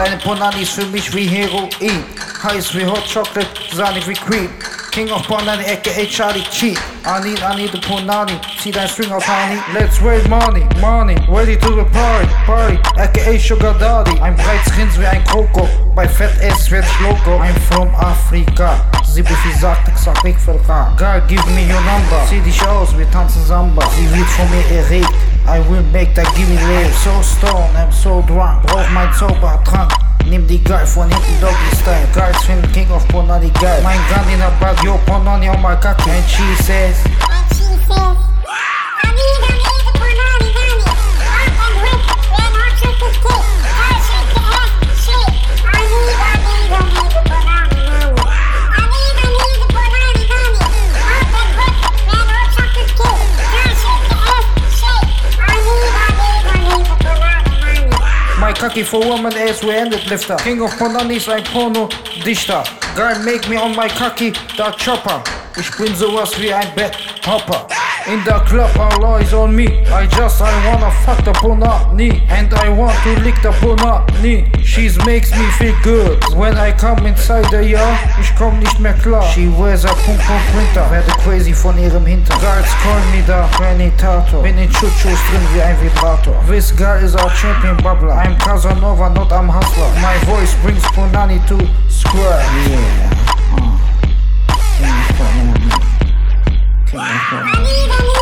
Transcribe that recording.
Punnany ist für mich wie Heroin. Heiß wie Hot Chocolate, sahnig wie Cream. King of Punnany, aka Charlie Cheat. I need, I need the Punnany. Zieh dein String aus, honey. Let's raise money, money. Ready to the party, party. Aka Sugar Daddy. Ein breites Rins wie ein Kroko. Bei Fett S werd ich loco. I'm from Afrika. Sie wie sagt, ich sag weg für Girl, give me your number. Zieh dich aus, wir tanzen Samba. Sie wird von mir erregt. I will make that give me live. So stoned, I'm so drunk. Brauch mein Zaubertrank. Nimm die Geil von hinten Doggy Style. Guys finden King of Punnany geil. Mein Gun in der Bad, yo, Punnany on my cock. And she says. And she says, cocky for woman ass we ended lifter. King of Punnany ist ein Porno-Dichter. Girl, make me on my cocky, da Chopper. Ich bin sowas wie ein Betthopper. In the club, all eyes on me. I just, I wanna fuck the Punnany. And I want to lick the Punnany. She makes me feel good. When I come inside the yard, ich komm nicht mehr klar. She wears a Punkt Punkt Printer. Werde crazy von ihrem Hintern. Girls call me the Granitator. Bin in Chuchus drin wie ein Vibrator. This girl is our champion bubbler. I'm Casanova, not I'm hustler. My voice brings Punnany to square. Uh. King of